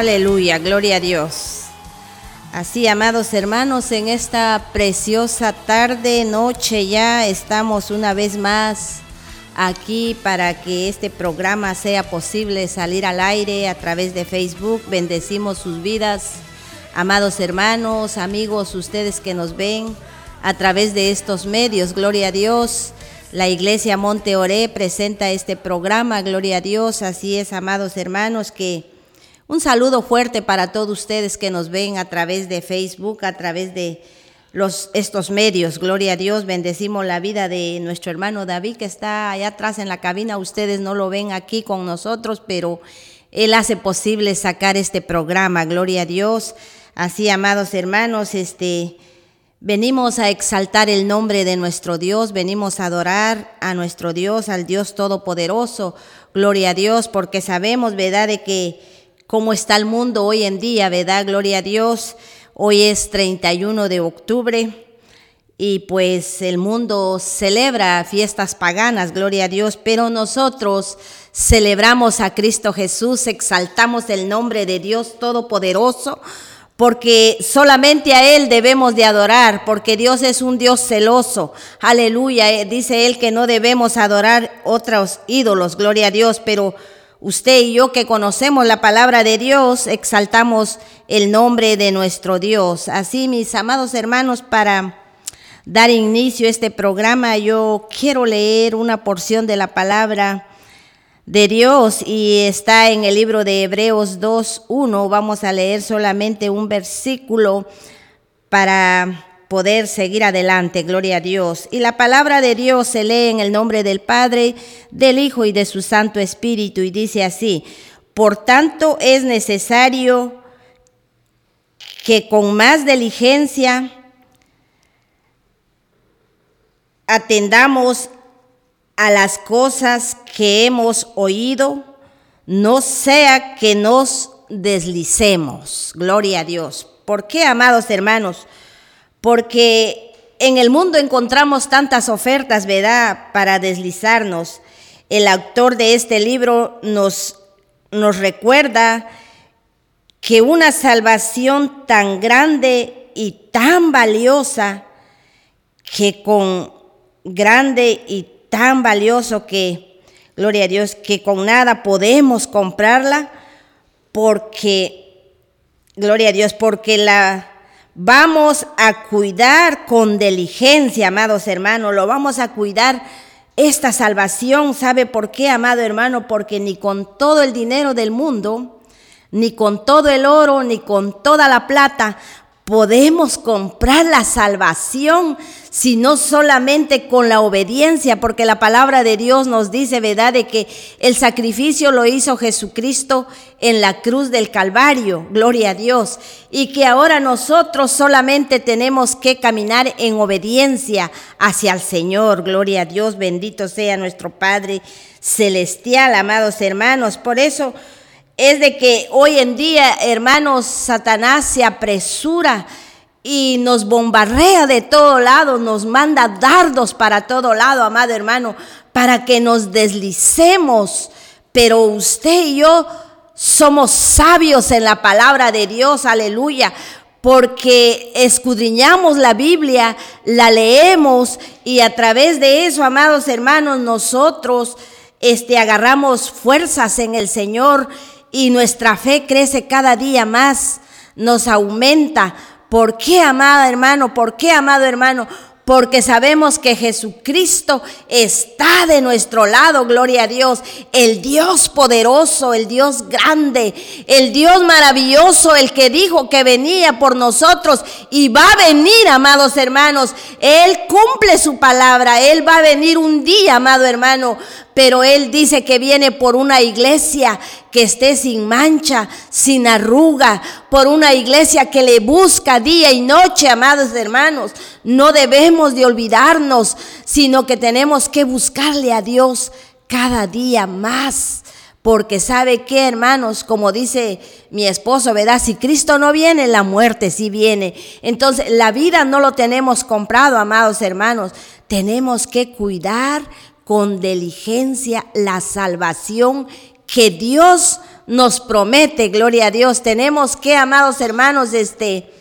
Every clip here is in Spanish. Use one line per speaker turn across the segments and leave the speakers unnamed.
Aleluya, gloria a Dios. Así, amados hermanos, en esta preciosa tarde, noche ya estamos una vez más aquí para que este programa sea posible salir al aire a través de Facebook. Bendecimos sus vidas, amados hermanos, amigos, ustedes que nos ven a través de estos medios. Gloria a Dios. La iglesia Monte Oré presenta este programa, Gloria a Dios. Así es, amados hermanos, que un saludo fuerte para todos ustedes que nos ven a través de Facebook, a través de estos medios. Gloria a Dios, bendecimos la vida de nuestro hermano David que está allá atrás en la cabina. Ustedes no lo ven aquí con nosotros, pero él hace posible sacar este programa. Gloria a Dios. Así, amados hermanos, este Venimos a exaltar el nombre de nuestro Dios, venimos a adorar a nuestro Dios, al Dios Todopoderoso. Gloria a Dios, porque sabemos, ¿verdad?, de que cómo está el mundo hoy en día, ¿verdad? Gloria a Dios. Hoy es 31 de octubre y pues el mundo celebra fiestas paganas, gloria a Dios, pero nosotros celebramos a Cristo Jesús, exaltamos el nombre de Dios Todopoderoso porque solamente a Él debemos de adorar, porque Dios es un Dios celoso. Aleluya, eh, dice Él que no debemos adorar otros ídolos, gloria a Dios, pero usted y yo que conocemos la palabra de Dios, exaltamos el nombre de nuestro Dios. Así, mis amados hermanos, para dar inicio a este programa, yo quiero leer una porción de la palabra de Dios y está en el libro de Hebreos 2.1. Vamos a leer solamente un versículo para poder seguir adelante, gloria a Dios. Y la palabra de Dios se lee en el nombre del Padre, del Hijo y de su Santo Espíritu y dice así, por tanto es necesario que con más diligencia atendamos a las cosas que hemos oído, no sea que nos deslicemos. Gloria a Dios. ¿Por qué, amados hermanos? Porque en el mundo encontramos tantas ofertas, ¿verdad?, para deslizarnos. El autor de este libro nos, nos recuerda que una salvación tan grande y tan valiosa que con grande y tan valioso que, gloria a Dios, que con nada podemos comprarla porque, gloria a Dios, porque la vamos a cuidar con diligencia, amados hermanos, lo vamos a cuidar esta salvación. ¿Sabe por qué, amado hermano? Porque ni con todo el dinero del mundo, ni con todo el oro, ni con toda la plata podemos comprar la salvación, sino solamente con la obediencia, porque la palabra de Dios nos dice, ¿verdad?, de que el sacrificio lo hizo Jesucristo en la cruz del Calvario, gloria a Dios, y que ahora nosotros solamente tenemos que caminar en obediencia hacia el Señor, gloria a Dios, bendito sea nuestro Padre celestial, amados hermanos, por eso es de que hoy en día, hermanos, Satanás se apresura y nos bombardea de todo lado, nos manda dardos para todo lado, amado hermano, para que nos deslicemos. Pero usted y yo somos sabios en la palabra de Dios, aleluya, porque escudriñamos la Biblia, la leemos y a través de eso, amados hermanos, nosotros este agarramos fuerzas en el Señor y nuestra fe crece cada día más, nos aumenta. ¿Por qué, amado hermano? ¿Por qué, amado hermano? porque sabemos que Jesucristo está de nuestro lado, gloria a Dios, el Dios poderoso, el Dios grande, el Dios maravilloso, el que dijo que venía por nosotros y va a venir, amados hermanos. Él cumple su palabra, Él va a venir un día, amado hermano, pero Él dice que viene por una iglesia que esté sin mancha, sin arruga, por una iglesia que le busca día y noche, amados hermanos. No debemos de olvidarnos, sino que tenemos que buscarle a Dios cada día más. Porque sabe que, hermanos, como dice mi esposo, ¿verdad? Si Cristo no viene, la muerte sí viene. Entonces, la vida no lo tenemos comprado, amados hermanos. Tenemos que cuidar con diligencia la salvación que Dios nos promete, gloria a Dios. Tenemos que, amados hermanos, este,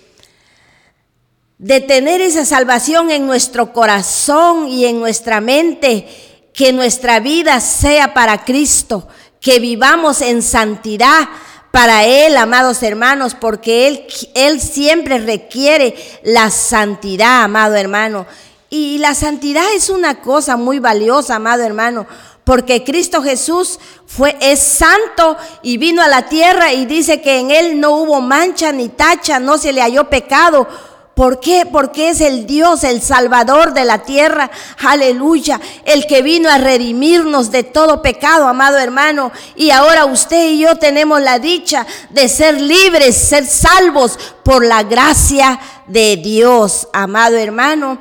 de tener esa salvación en nuestro corazón y en nuestra mente, que nuestra vida sea para Cristo, que vivamos en santidad para Él, amados hermanos, porque Él, Él siempre requiere la santidad, amado hermano. Y la santidad es una cosa muy valiosa, amado hermano, porque Cristo Jesús fue es santo y vino a la tierra y dice que en él no hubo mancha ni tacha, no se le halló pecado. ¿Por qué? Porque es el Dios, el Salvador de la tierra. Aleluya. El que vino a redimirnos de todo pecado, amado hermano. Y ahora usted y yo tenemos la dicha de ser libres, ser salvos por la gracia de Dios, amado hermano.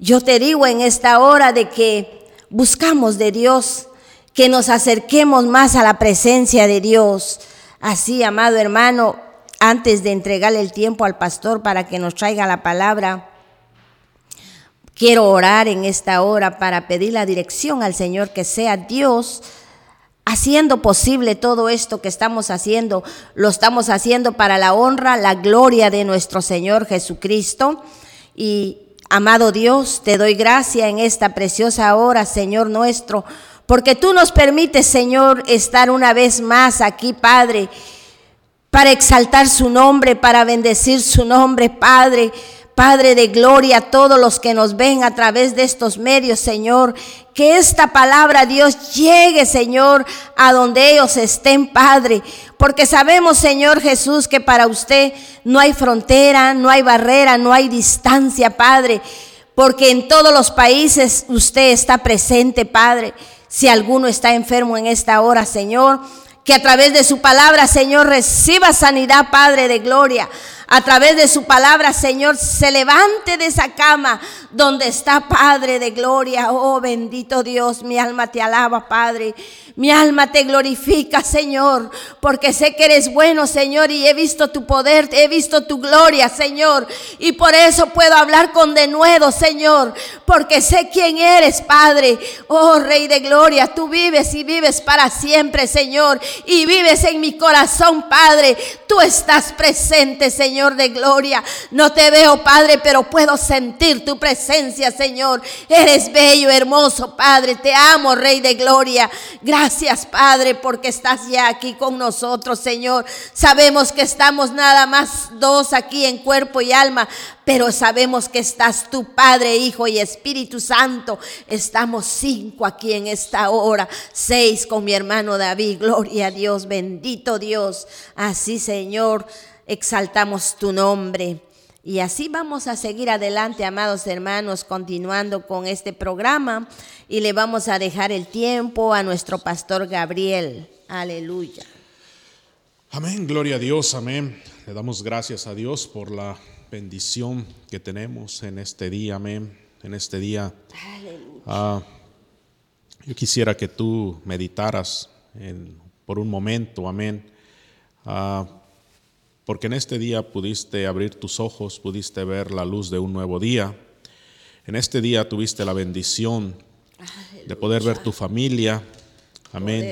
Yo te digo en esta hora de que buscamos de Dios, que nos acerquemos más a la presencia de Dios. Así, amado hermano, antes de entregarle el tiempo al pastor para que nos traiga la palabra, quiero orar en esta hora para pedir la dirección al Señor, que sea Dios haciendo posible todo esto que estamos haciendo. Lo estamos haciendo para la honra, la gloria de nuestro Señor Jesucristo. Y amado Dios, te doy gracia en esta preciosa hora, Señor nuestro, porque tú nos permites, Señor, estar una vez más aquí, Padre para exaltar su nombre, para bendecir su nombre, Padre. Padre de gloria, a todos los que nos ven a través de estos medios, Señor, que esta palabra, Dios, llegue, Señor, a donde ellos estén, Padre, porque sabemos, Señor Jesús, que para usted no hay frontera, no hay barrera, no hay distancia, Padre, porque en todos los países usted está presente, Padre. Si alguno está enfermo en esta hora, Señor, que a través de su palabra, Señor, reciba sanidad, Padre de gloria. A través de su palabra, Señor, se levante de esa cama donde está Padre de gloria. Oh, bendito Dios, mi alma te alaba, Padre. Mi alma te glorifica, Señor, porque sé que eres bueno, Señor, y he visto tu poder, he visto tu gloria, Señor. Y por eso puedo hablar con denuedo, Señor, porque sé quién eres, Padre. Oh, Rey de gloria, tú vives y vives para siempre, Señor, y vives en mi corazón, Padre. Tú estás presente, Señor de gloria. No te veo, Padre, pero puedo sentir tu presencia, Señor. Eres bello, hermoso, Padre. Te amo, Rey de gloria. Gracias Gracias, Padre, porque estás ya aquí con nosotros, Señor. Sabemos que estamos nada más dos aquí en cuerpo y alma, pero sabemos que estás tú, Padre, Hijo y Espíritu Santo. Estamos cinco aquí en esta hora, seis con mi hermano David. Gloria a Dios, bendito Dios. Así, Señor, exaltamos tu nombre. Y así vamos a seguir adelante, amados hermanos, continuando con este programa y le vamos a dejar el tiempo a nuestro pastor Gabriel. Aleluya.
Amén, gloria a Dios, amén. Le damos gracias a Dios por la bendición que tenemos en este día, amén. En este día. Uh, yo quisiera que tú meditaras por un momento, amén. Uh, porque en este día pudiste abrir tus ojos, pudiste ver la luz de un nuevo día. En este día tuviste la bendición de poder ver tu familia. Amén.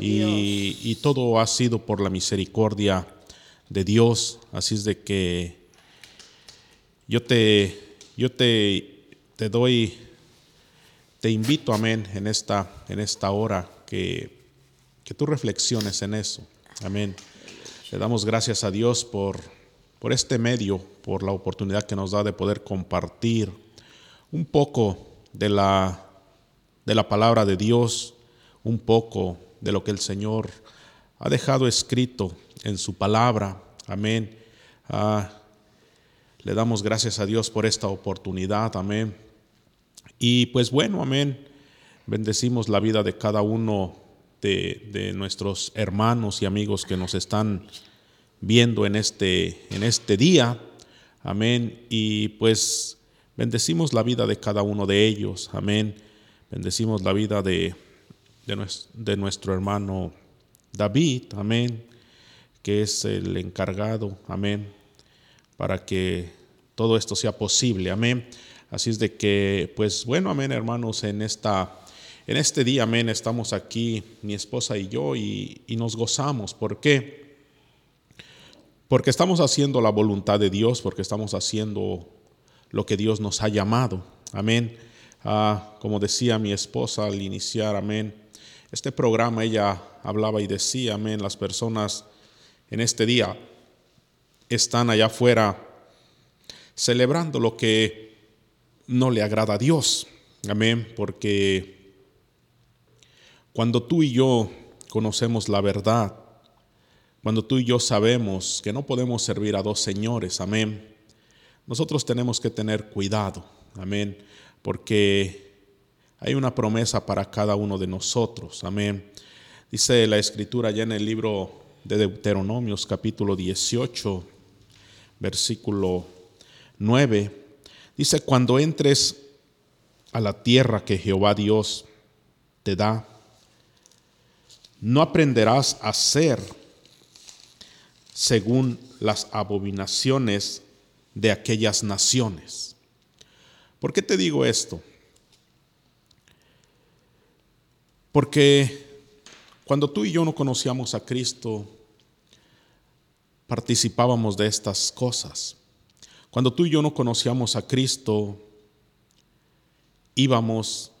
Y, y, todo ha sido por la misericordia de Dios. Así es de que yo te, yo te, te doy, te invito, amén, en esta, en esta hora que, que tú reflexiones en eso. Amén. Le damos gracias a Dios por, por este medio, por la oportunidad que nos da de poder compartir un poco de la, de la palabra de Dios, un poco de lo que el Señor ha dejado escrito en su palabra. Amén. Ah, le damos gracias a Dios por esta oportunidad. Amén. Y pues bueno, amén. Bendecimos la vida de cada uno de, nuestros hermanos y amigos que nos están viendo en este, en este día. Amén. Y pues bendecimos la vida de cada uno de ellos. Amén. Bendecimos la vida de, de, nuestro, hermano David. Amén. Que es el encargado. Amén. Para que todo esto sea posible. Amén. Así es de que, pues bueno, amén, hermanos, en esta En este día, amén, estamos aquí, mi esposa y yo, y, nos gozamos. ¿Por qué? Porque estamos haciendo la voluntad de Dios, porque estamos haciendo lo que Dios nos ha llamado. Amén. Ah, como decía mi esposa al iniciar, amén. Este programa ella hablaba y decía, amén, las personas en este día están allá afuera celebrando lo que no le agrada a Dios. Amén, porque cuando tú y yo conocemos la verdad, cuando tú y yo sabemos que no podemos servir a dos señores, amén, nosotros tenemos que tener cuidado, amén, porque hay una promesa para cada uno de nosotros, amén. Dice la escritura ya en el libro de Deuteronomios capítulo 18, versículo 9, dice, cuando entres a la tierra que Jehová Dios te da, no aprenderás a hacer según las abominaciones de aquellas naciones. ¿Por qué te digo esto? Porque cuando tú y yo no conocíamos a Cristo, participábamos de estas cosas. Cuando tú y yo no conocíamos a Cristo, íbamos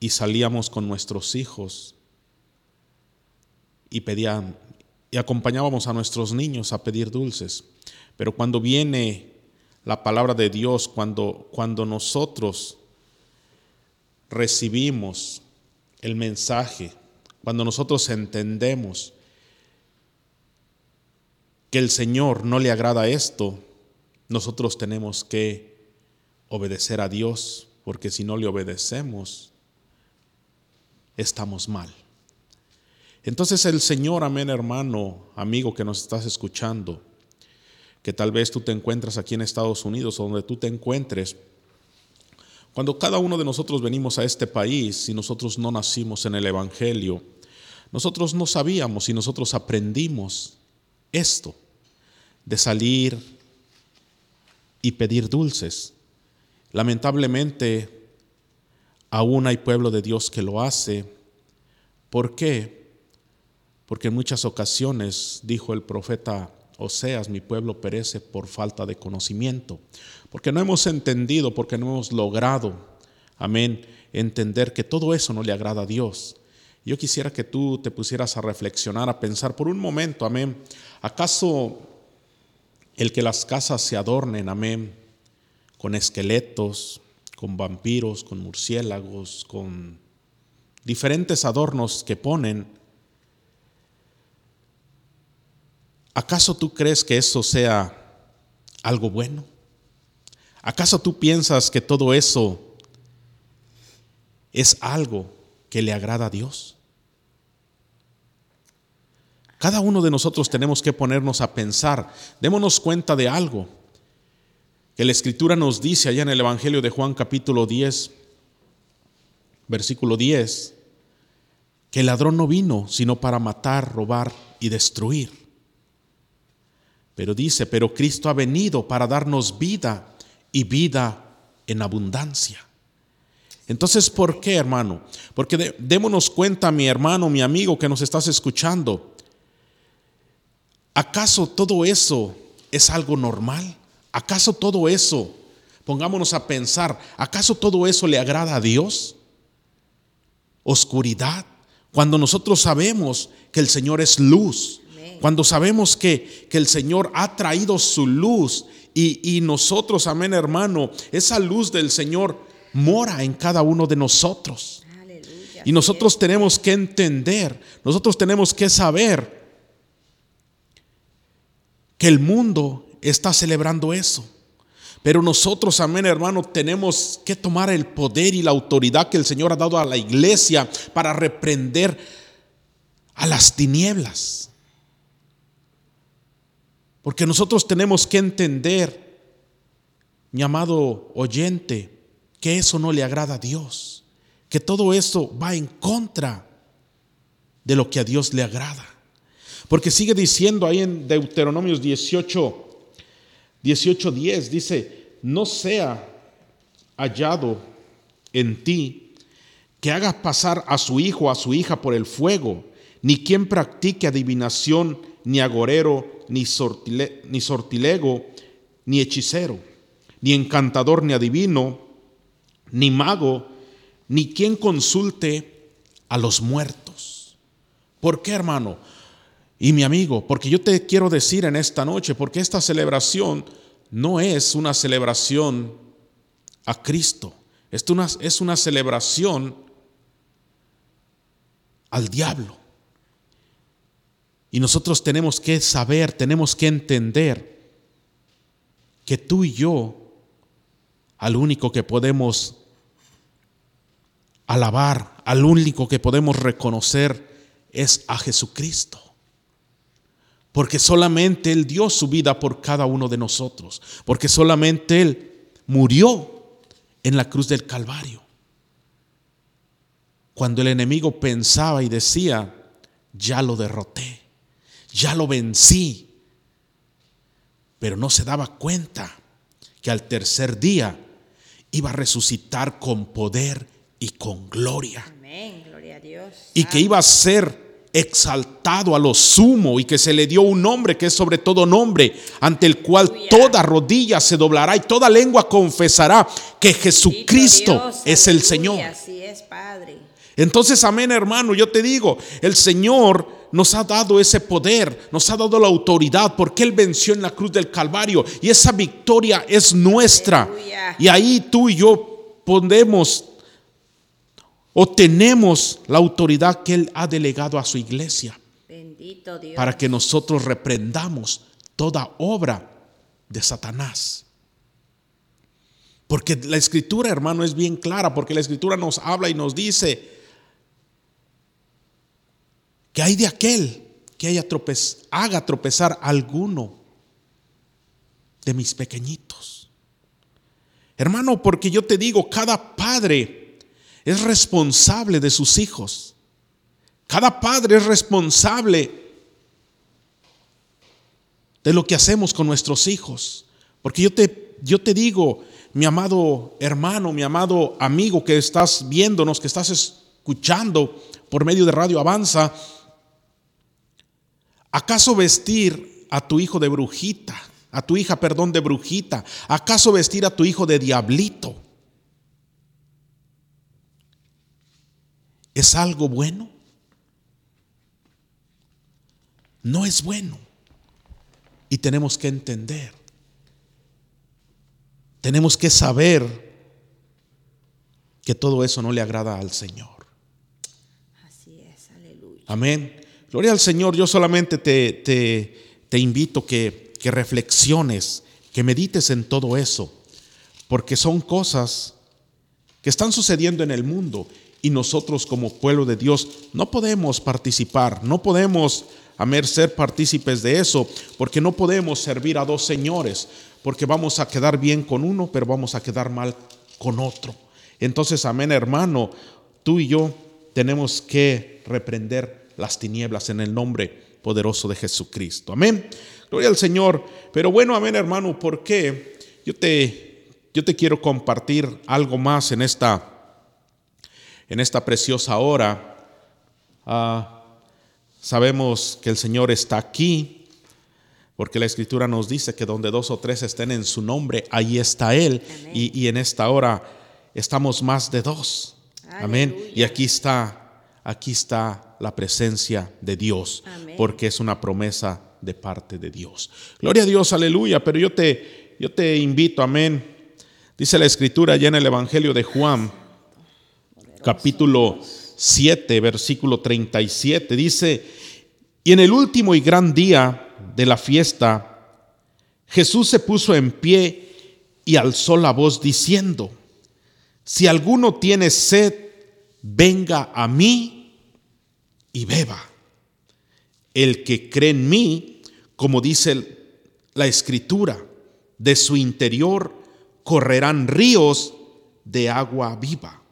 y salíamos con nuestros hijos y pedían y acompañábamos a nuestros niños a pedir dulces. Pero cuando viene la palabra de Dios, cuando, cuando nosotros recibimos el mensaje, cuando nosotros entendemos que el Señor no le agrada esto, nosotros tenemos que obedecer a Dios, porque si no le obedecemos, estamos mal. Entonces el Señor, amén hermano, amigo que nos estás escuchando, que tal vez tú te encuentras aquí en Estados Unidos o donde tú te encuentres, cuando cada uno de nosotros venimos a este país y nosotros no nacimos en el Evangelio, nosotros no sabíamos y nosotros aprendimos esto de salir y pedir dulces. Lamentablemente, aún hay pueblo de Dios que lo hace. ¿Por qué? Porque en muchas ocasiones, dijo el profeta Oseas, mi pueblo perece por falta de conocimiento, porque no hemos entendido, porque no hemos logrado, amén, entender que todo eso no le agrada a Dios. Yo quisiera que tú te pusieras a reflexionar, a pensar por un momento, amén, ¿acaso el que las casas se adornen, amén, con esqueletos, con vampiros, con murciélagos, con diferentes adornos que ponen, ¿acaso tú crees que eso sea algo bueno? ¿Acaso tú piensas que todo eso es algo que le agrada a Dios? Cada uno de nosotros tenemos que ponernos a pensar, démonos cuenta de algo que la Escritura nos dice allá en el Evangelio de Juan capítulo 10, versículo 10, que el ladrón no vino sino para matar, robar y destruir. Pero dice, pero Cristo ha venido para darnos vida y vida en abundancia. Entonces, ¿por qué, hermano? Porque démonos cuenta, mi hermano, mi amigo que nos estás escuchando, ¿Acaso todo eso es algo normal? ¿Acaso todo eso, pongámonos a pensar, ¿acaso todo eso le agrada a Dios? Oscuridad, cuando nosotros sabemos que el Señor es luz, cuando sabemos que, que, el Señor ha traído su luz y, y nosotros, amén hermano, esa luz del Señor mora en cada uno de nosotros. Y nosotros tenemos que entender, nosotros tenemos que saber que el mundo está celebrando eso. Pero nosotros, amén hermano, tenemos que tomar el poder y la autoridad que el Señor ha dado a la iglesia para reprender a las tinieblas. Porque nosotros tenemos que entender, mi amado oyente, que eso no le agrada a Dios, que todo eso va en contra de lo que a Dios le agrada. Porque sigue diciendo ahí en Deuteronomios 18, 18, 10, dice, no sea hallado en ti que haga pasar a su hijo o a su hija por el fuego, ni quien practique adivinación, ni agorero, ni, sortilego, ni hechicero, ni encantador, ni adivino, ni mago, ni quien consulte a los muertos. ¿Por qué, hermano? Y mi amigo, porque yo te quiero decir en esta noche, porque esta celebración no es una celebración a Cristo, es una, es una celebración al diablo. Y nosotros tenemos que saber, tenemos que entender que tú y yo, al único que podemos alabar, al único que podemos reconocer, es a Jesucristo. Porque solamente Él dio su vida por cada uno de nosotros. Porque solamente Él murió en la cruz del Calvario. Cuando el enemigo pensaba y decía, ya lo derroté, ya lo vencí. Pero no se daba cuenta que al tercer día iba a resucitar con poder y con gloria.
Amén, gloria a Dios.
Y que iba a ser exaltado a lo sumo y que se le dio un nombre que es sobre todo nombre, ante el cual toda rodilla se doblará y toda lengua confesará que Jesucristo es el Señor.
Así es, Padre.
Entonces, amén, hermano, yo te digo, el Señor nos ha dado ese poder, nos ha dado la autoridad, porque Él venció en la cruz del Calvario y esa victoria es nuestra. Y ahí tú y yo podemos o tenemos la autoridad que Él ha delegado a su iglesia.
Bendito Dios.
Para que nosotros reprendamos toda obra de Satanás. Porque la escritura, hermano, es bien clara, porque la escritura nos habla y nos dice que hay de aquel que haya haga tropezar alguno de mis pequeñitos. Hermano, porque yo te digo, cada padre es responsable de sus hijos. Cada padre es responsable de lo que hacemos con nuestros hijos. Porque yo te, yo te digo, mi amado hermano, mi amado amigo que estás viéndonos, que estás escuchando por medio de Radio Avanza, ¿acaso vestir a tu hijo de brujita, a tu hija, perdón, de brujita? ¿Acaso vestir a tu hijo de diablito? ¿Es algo bueno? No es bueno. Y tenemos que entender. Tenemos que saber que todo eso no le agrada al Señor.
Así es, aleluya.
Amén. Gloria al Señor. Yo solamente te, te, te invito que, que reflexiones, que medites en todo eso, porque son cosas que están sucediendo en el mundo y nosotros como pueblo de Dios no podemos participar, no podemos amer ser partícipes de eso, porque no podemos servir a dos señores, porque vamos a quedar bien con uno, pero vamos a quedar mal con otro. Entonces, amén, hermano, tú y yo tenemos que reprender las tinieblas en el nombre poderoso de Jesucristo. Amén. Gloria al Señor. Pero bueno, amén, hermano, porque yo te yo te quiero compartir algo más en esta en esta preciosa hora. Ah, sabemos que el Señor está aquí, porque la Escritura nos dice que donde dos o tres estén en su nombre, ahí está Él. Y, en esta hora estamos más de dos. Amén. Y aquí está, aquí está la presencia de Dios, porque es una promesa de parte de Dios. Gloria a Dios, aleluya. Pero yo te, yo te invito, amén. Dice la Escritura allá en el Evangelio de Juan capítulo 7, versículo 37. Dice, y en el último y gran día de la fiesta, Jesús se puso en pie y alzó la voz diciendo, si alguno tiene sed, venga a mí y beba. El que cree en mí, como dice la escritura, de su interior correrán ríos de agua viva.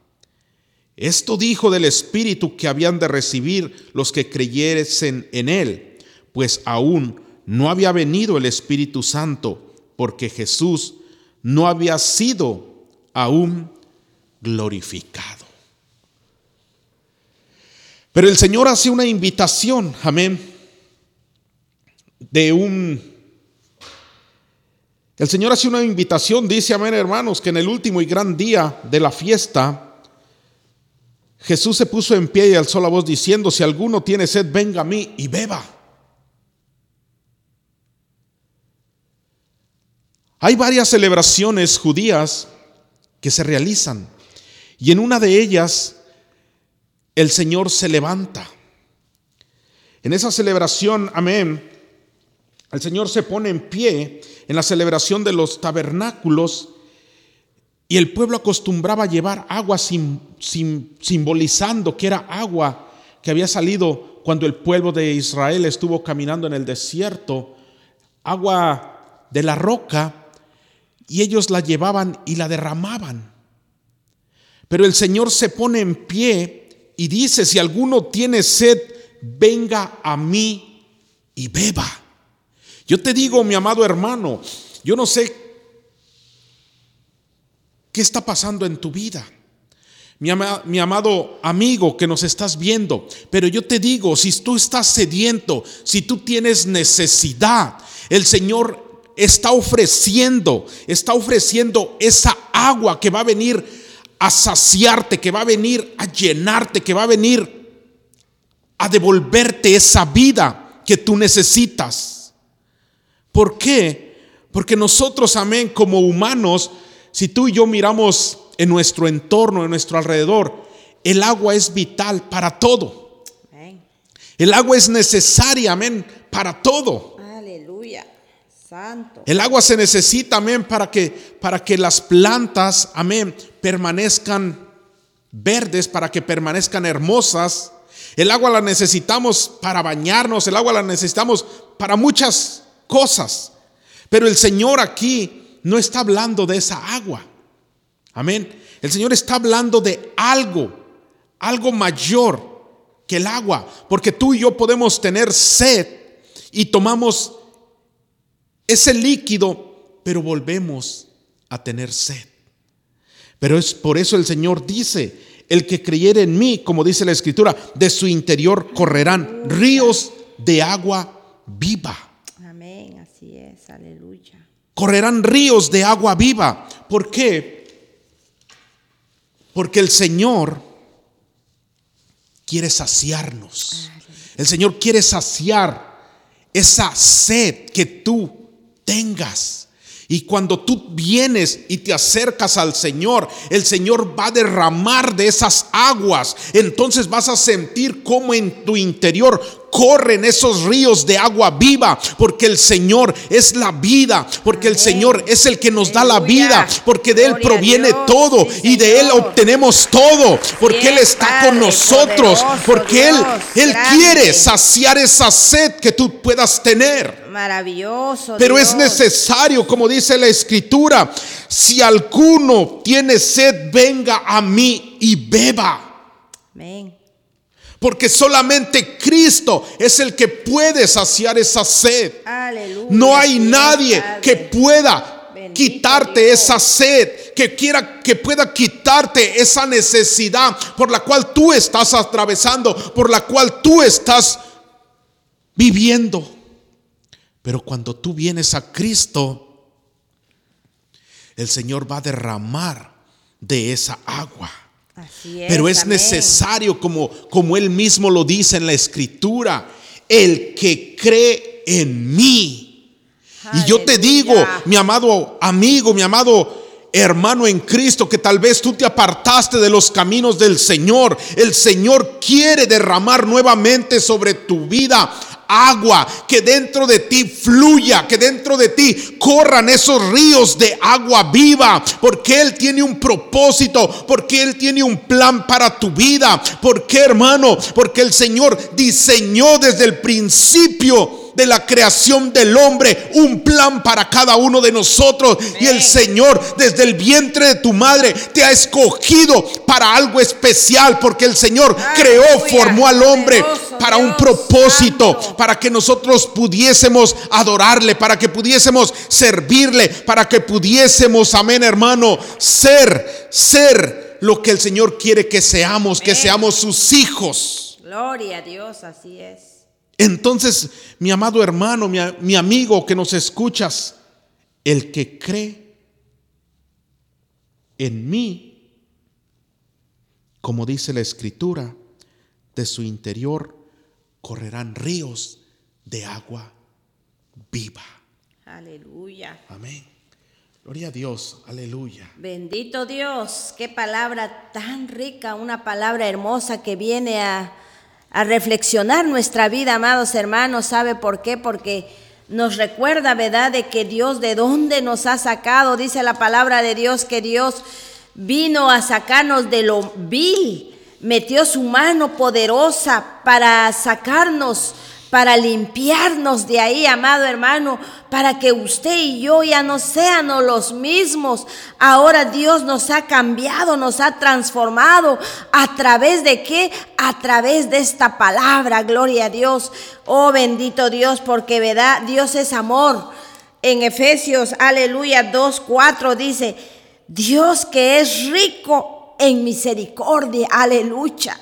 Esto dijo del Espíritu que habían de recibir los que creyesen en Él, pues aún no había venido el Espíritu Santo, porque Jesús no había sido aún glorificado. Pero el Señor hace una invitación, amén, de un... El Señor hace una invitación, dice, amén hermanos, que en el último y gran día de la fiesta, Jesús se puso en pie y alzó la voz diciendo, si alguno tiene sed, venga a mí y beba. Hay varias celebraciones judías que se realizan y en una de ellas el Señor se levanta. En esa celebración, amén, el Señor se pone en pie en la celebración de los tabernáculos y el pueblo acostumbraba llevar agua simbolizando que era agua que había salido cuando el pueblo de Israel estuvo caminando en el desierto, agua de la roca, y ellos la llevaban y la derramaban. Pero el Señor se pone en pie y dice, si alguno tiene sed, venga a mí y beba. Yo te digo, mi amado hermano, yo no sé qué está pasando en tu vida. Mi, mi, amado amigo que nos estás viendo, pero yo te digo, si tú estás sediento, si tú tienes necesidad, el Señor está ofreciendo, está ofreciendo esa agua que va a venir a saciarte, que va a venir a llenarte, que va a venir a devolverte esa vida que tú necesitas. ¿Por qué? Porque nosotros, amén, como humanos, si tú y yo miramos en nuestro entorno, en nuestro alrededor, el agua es vital para todo. El agua es necesaria, amén, para todo. El agua se necesita, amén, para que, para que las plantas, amén, permanezcan verdes, para que permanezcan hermosas. El agua la necesitamos para bañarnos, el agua la necesitamos para muchas cosas. Pero el Señor aquí no está hablando de esa agua. Amén. El Señor está hablando de algo, algo mayor que el agua, porque tú y yo podemos tener sed y tomamos ese líquido, pero volvemos a tener sed. Pero es por eso el Señor dice, el que creyere en mí, como dice la escritura, de su interior correrán ríos de agua viva.
Amén, así es, aleluya.
Correrán ríos de agua viva. ¿Por qué? Porque el Señor quiere saciarnos. El Señor quiere saciar esa sed que tú tengas. Y cuando tú vienes y te acercas al Señor, el Señor va a derramar de esas aguas. Entonces vas a sentir como en tu interior corren esos ríos de agua viva, porque el Señor es la vida, porque el Señor es el que nos da la vida, porque de Él proviene todo y de Él obtenemos todo, porque Él está con nosotros, porque Él, Él quiere saciar esa sed que tú puedas tener.
Maravilloso.
Pero es necesario, como dice la escritura, si alguno tiene sed, venga a mí y beba. Amén. Porque solamente Cristo es el que puede saciar esa sed. no hay nadie que pueda quitarte esa sed, que quiera que pueda quitarte esa necesidad por la cual tú estás atravesando, por la cual tú estás viviendo. Pero cuando tú vienes a Cristo, el Señor va a derramar de esa agua. Pero es necesario, como, como él mismo lo dice en la escritura, el que cree en mí. Y yo te digo, mi amado amigo, mi amado hermano en Cristo, que tal vez tú te apartaste de los caminos del Señor. El Señor quiere derramar nuevamente sobre tu vida agua, que dentro de ti fluya, que dentro de ti corran esos ríos de agua viva, porque Él tiene un propósito, porque Él tiene un plan para tu vida. ¿Por qué, hermano? Porque el Señor diseñó desde el principio de la creación del hombre un plan para cada uno de nosotros. Y el Señor desde el vientre de tu madre te ha escogido para algo especial porque el Señor creó, formó al hombre para un propósito, para que nosotros pudiésemos adorarle, para que pudiésemos servirle, para que pudiésemos, amén hermano, ser, ser lo que el Señor quiere que seamos, que seamos sus hijos.
Gloria a Dios, así es.
Entonces, mi amado hermano, mi, mi amigo que nos escuchas, el que cree en mí, como dice la escritura, de su interior correrán ríos de agua viva.
Aleluya.
Amén. Gloria a Dios, aleluya.
Bendito Dios, qué palabra tan rica, una palabra hermosa que viene a, a reflexionar nuestra vida, amados hermanos. ¿Sabe por qué? Porque nos recuerda, ¿verdad?, de que Dios de dónde nos ha sacado. Dice la palabra de Dios que Dios vino a sacarnos de lo vil, metió su mano poderosa para sacarnos para limpiarnos de ahí, amado hermano, para que usted y yo ya no sean los mismos. Ahora Dios nos ha cambiado, nos ha transformado. ¿A través de qué? A través de esta palabra, gloria a Dios. Oh bendito Dios, porque verdad, Dios es amor. En Efesios, aleluya 2, 4 dice, Dios que es rico en misericordia, aleluya.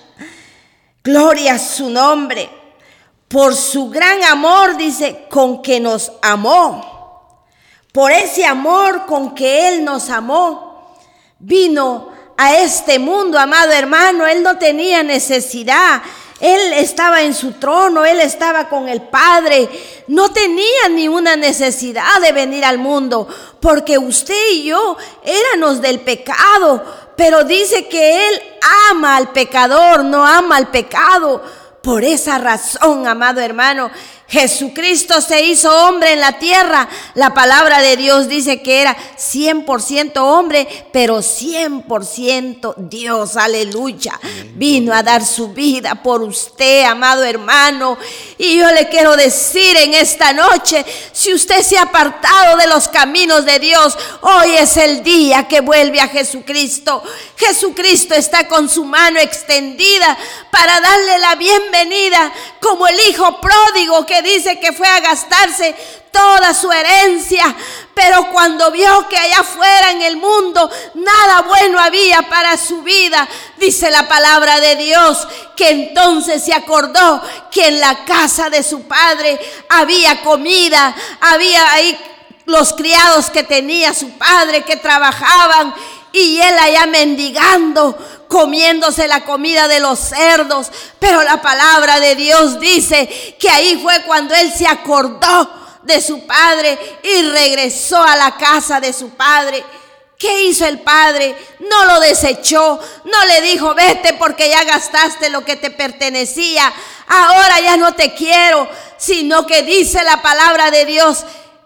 Gloria a su nombre por su gran amor, dice, con que nos amó. Por ese amor con que Él nos amó, vino a este mundo, amado hermano. Él no tenía necesidad. Él estaba en su trono, Él estaba con el Padre. No tenía ni una necesidad de venir al mundo, porque usted y yo éramos del pecado. Pero dice que Él ama al pecador, no ama al pecado. Por esa razón, amado hermano, Jesucristo se hizo hombre en la tierra. La palabra de Dios dice que era 100% hombre, pero 100% Dios. Aleluya. Vino a dar su vida por usted, amado hermano. Y yo le quiero decir en esta noche, si usted se ha apartado de los caminos de Dios, hoy es el día que vuelve a Jesucristo. Jesucristo está con su mano extendida para darle la bienvenida como el hijo pródigo que dice que fue a gastarse toda su herencia, pero cuando vio que allá afuera en el mundo nada bueno había para su vida, dice la palabra de Dios, que entonces se acordó que en la casa de su padre había comida, había ahí los criados que tenía su padre que trabajaban y él allá mendigando, comiéndose la comida de los cerdos. Pero la palabra de Dios dice que ahí fue cuando él se acordó de su padre y regresó a la casa de su padre. ¿Qué hizo el padre? No lo desechó, no le dijo, vete porque ya gastaste lo que te pertenecía, ahora ya no te quiero, sino que dice la palabra de Dios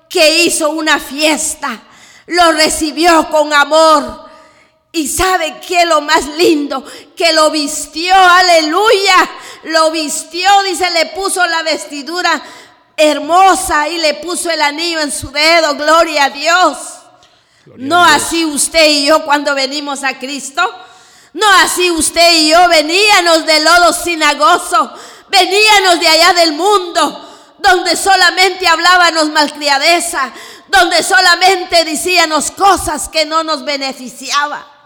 que hizo una fiesta, lo recibió con amor, y sabe que lo más lindo, que lo vistió, aleluya, lo vistió, dice, le puso la vestidura hermosa y le puso el anillo en su dedo, gloria a Dios. no así usted y yo cuando venimos a Cristo. No así usted y yo veníamos de lodo sinagoso, veníamos de allá del mundo, donde solamente hablábamos malcriadeza, donde solamente decíamos cosas que no nos beneficiaban.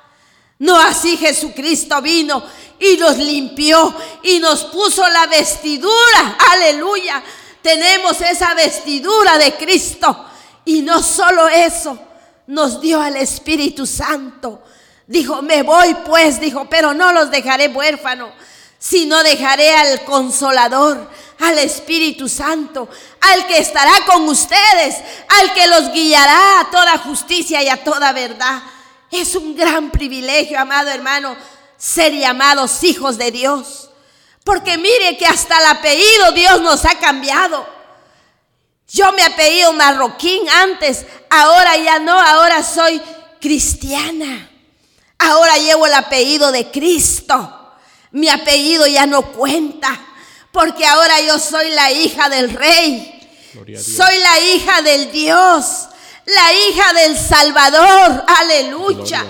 No así Jesucristo vino y nos limpió y nos puso la vestidura. Aleluya. Tenemos esa vestidura de Cristo. Y no solo eso, nos dio al Espíritu Santo. Dijo, me voy pues, dijo, pero no los dejaré huérfanos, sino dejaré al consolador, al Espíritu Santo, al que estará con ustedes, al que los guiará a toda justicia y a toda verdad. Es un gran privilegio, amado hermano, ser llamados hijos de Dios. Porque mire que hasta el apellido Dios nos ha cambiado. Yo me apellido marroquín antes, ahora ya no, ahora soy cristiana. Ahora llevo el apellido de Cristo. Mi apellido ya no cuenta, porque ahora yo soy la hija del rey. Soy la hija del Dios la hija del Salvador. Aleluya.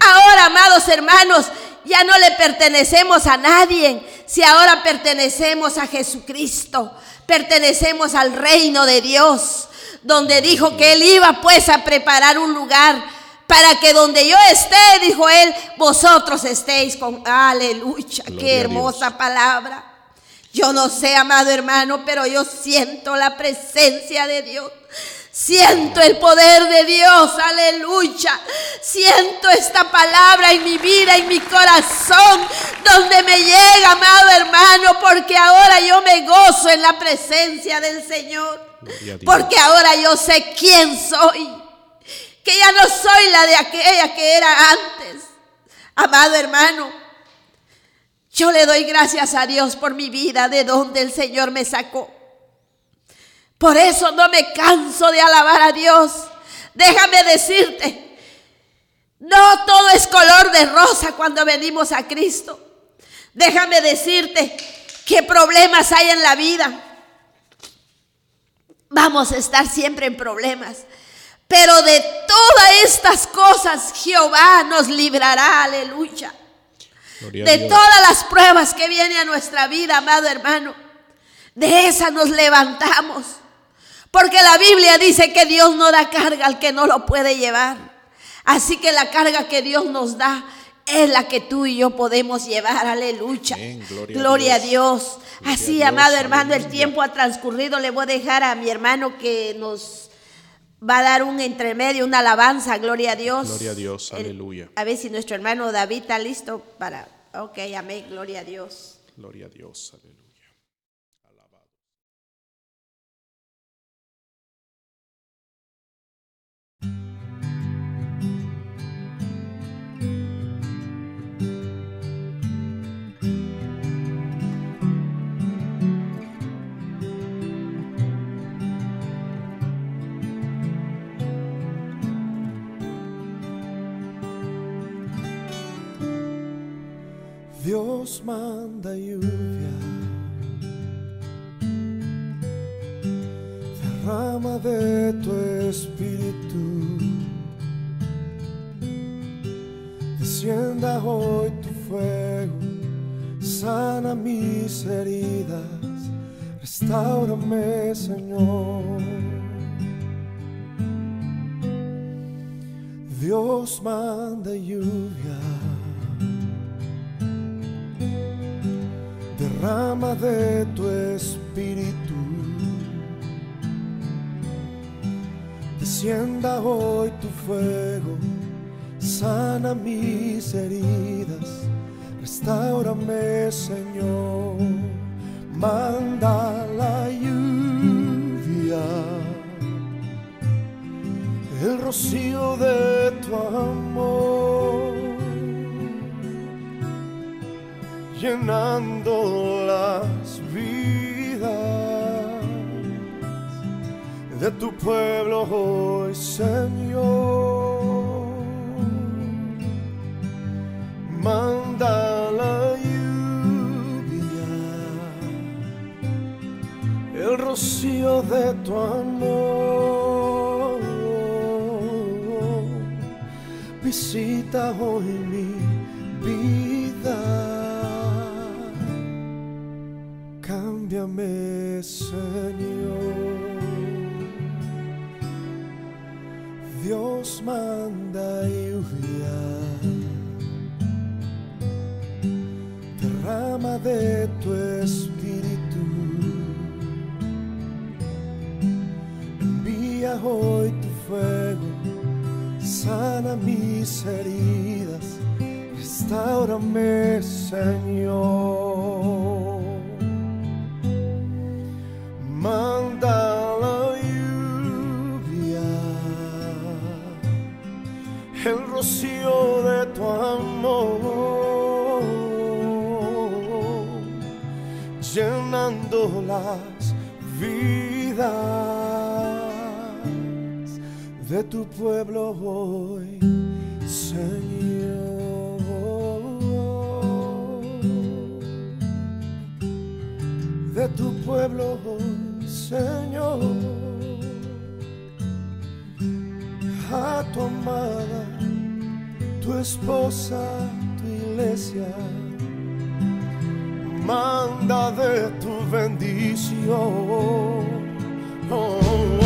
Ahora, amados hermanos, ya no le pertenecemos a nadie. Si ahora pertenecemos a Jesucristo, pertenecemos al reino de Dios, donde dijo que Él iba pues a preparar un lugar para que donde yo esté, dijo él, vosotros estéis con... Aleluya, qué hermosa palabra. Yo no sé, amado hermano, pero yo siento la presencia de Dios. Siento el poder de Dios, aleluya. Siento esta palabra en mi vida, en mi corazón, donde me llega, amado hermano, porque ahora yo me gozo en la presencia del Señor. Porque ahora yo sé quién soy que ya no soy la de aquella que era antes. Amado hermano, yo le doy gracias a Dios por mi vida, de donde el Señor me sacó. Por eso no me canso de alabar a Dios. Déjame decirte, no todo es color de rosa cuando venimos a Cristo. Déjame decirte qué problemas hay en la vida. Vamos a estar siempre en problemas. Pero de todas estas cosas Jehová nos librará, aleluya. de todas las pruebas que vienen a nuestra vida, amado hermano, de esa nos levantamos. Porque la Biblia dice que Dios no da carga al que no lo puede llevar. Así que la carga que Dios nos da es la que tú y yo podemos llevar, aleluya. gloria, a Dios. Así, amado hermano, el tiempo ha transcurrido. Le voy a dejar a mi hermano que nos va a dar un entremedio, una alabanza, gloria a Dios.
Gloria a Dios, aleluya.
A ver si nuestro hermano David está listo para... Ok, amén, gloria a Dios.
Gloria a Dios, aleluya.
Dios manda lluvia, derrama de tu espíritu, descienda hoy tu fuego, sana mis heridas, restaurame Señor. Dios manda lluvia Rama de tu espíritu. Descienda hoy tu fuego, sana mis heridas, restaurame Señor, manda la lluvia, el rocío de tu amor llenando las vidas de tu pueblo hoy, Señor. Manda la lluvia, el rocío de tu amor. Visita hoy mi vida. Cámbiame, Señor. Dios manda lluvia, derrama de tu espíritu. Envía hoy tu fuego, sana mis heridas, restaurame, Señor. Manda la lluvia, el rocío de tu amor, llenando las vidas de tu pueblo hoy, Señor. de tu pueblo. Señor, a tu amada, tu esposa, tu iglesia, manda de tu bendición. Oh.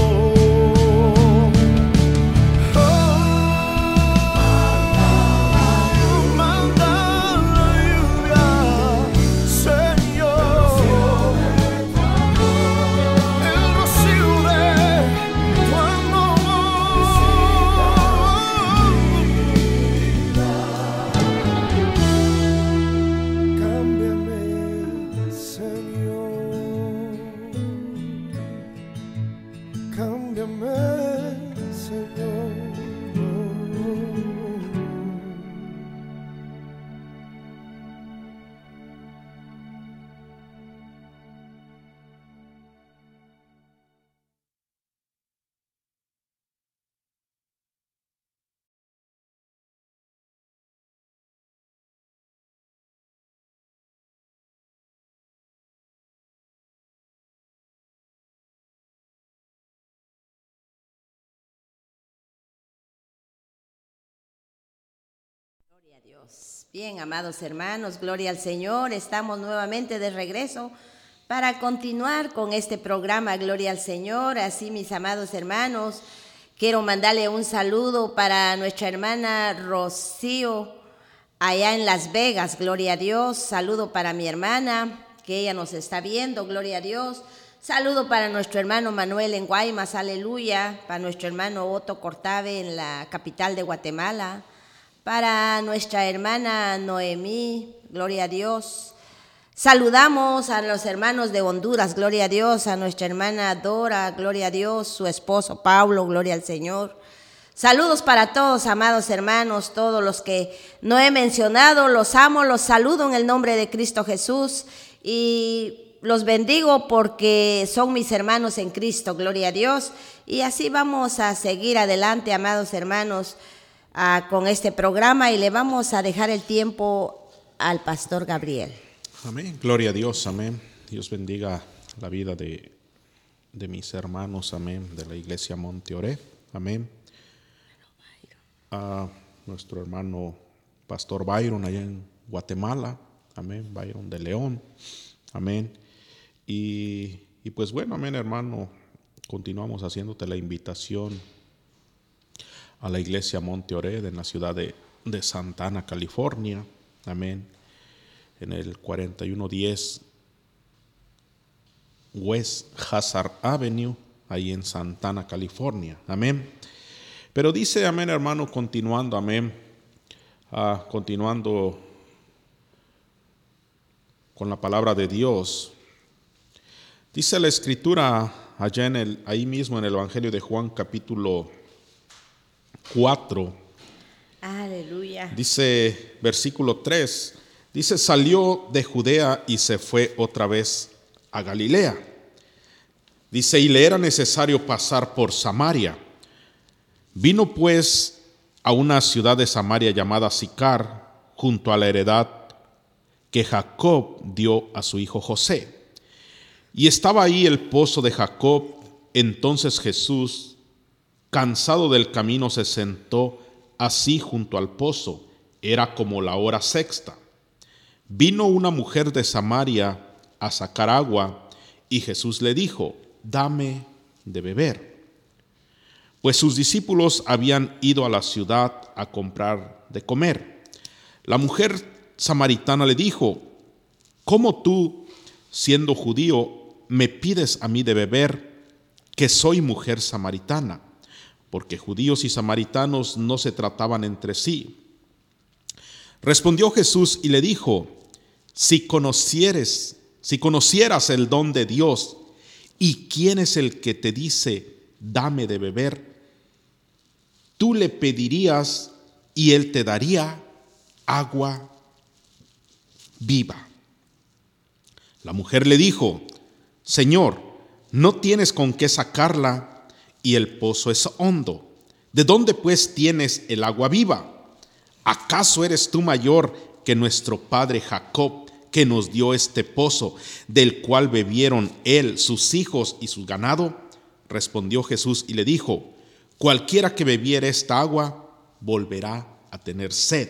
Gloria a Dios. Bien, amados hermanos, gloria al Señor. Estamos nuevamente de regreso para continuar con este programa Gloria al Señor. Así, mis amados hermanos, quiero mandarle un saludo para nuestra hermana Rocío allá en Las Vegas, gloria a Dios. Saludo para mi hermana, que ella nos está viendo, gloria a Dios. Saludo para nuestro hermano Manuel en Guaymas, aleluya. Para nuestro hermano Otto Cortave en la capital de Guatemala. Para nuestra hermana Noemí, gloria a Dios. Saludamos a los hermanos de Honduras, gloria a Dios. A nuestra hermana Dora, gloria a Dios. Su esposo Pablo, gloria al Señor. Saludos para todos, amados hermanos, todos los que no he mencionado, los amo, los saludo en el nombre de Cristo Jesús y los bendigo porque son mis hermanos en Cristo, gloria a Dios. Y así vamos a seguir adelante, amados hermanos, con este programa y le vamos a dejar el tiempo al pastor Gabriel.
Amén, gloria a Dios, amén. Dios bendiga la vida de, de mis hermanos, amén, de la iglesia Monte Oré, amén. A nuestro hermano Pastor Byron allá en Guatemala, amén, Byron de León, amén. Y, y pues bueno, amén hermano, continuamos haciéndote la invitación a la iglesia Monte Ored en la ciudad de, de Santana, California, amén, en el 4110 West Hazard Avenue, ahí en Santana, California, amén. Pero dice, amén hermano, continuando, amén, ah, continuando con la palabra de Dios, Dice la escritura allá en el, ahí mismo en el Evangelio de Juan capítulo 4.
Aleluya.
Dice versículo 3. Dice, salió de Judea y se fue otra vez a Galilea. Dice, y le era necesario pasar por Samaria. Vino pues a una ciudad de Samaria llamada Sicar, junto a la heredad que Jacob dio a su hijo José. Y estaba ahí el pozo de Jacob. Entonces Jesús, cansado del camino, se sentó así junto al pozo. Era como la hora sexta. Vino una mujer de Samaria a sacar agua y Jesús le dijo, dame de beber. Pues sus discípulos habían ido a la ciudad a comprar de comer. La mujer samaritana le dijo, ¿cómo tú, siendo judío, me pides a mí de beber que soy mujer samaritana? Porque judíos y samaritanos no se trataban entre sí. Respondió Jesús y le dijo, si conocieres, si conocieras el don de Dios y quién es el que te dice, dame de beber, tú le pedirías y él te daría agua viva. La mujer le dijo, Señor, no tienes con qué sacarla y el pozo es hondo. ¿De dónde pues tienes el agua viva? ¿Acaso eres tú mayor que nuestro padre Jacob, que nos dio este pozo, del cual bebieron él, sus hijos y su ganado? Respondió Jesús y le dijo, cualquiera que bebiere esta agua volverá a tener sed.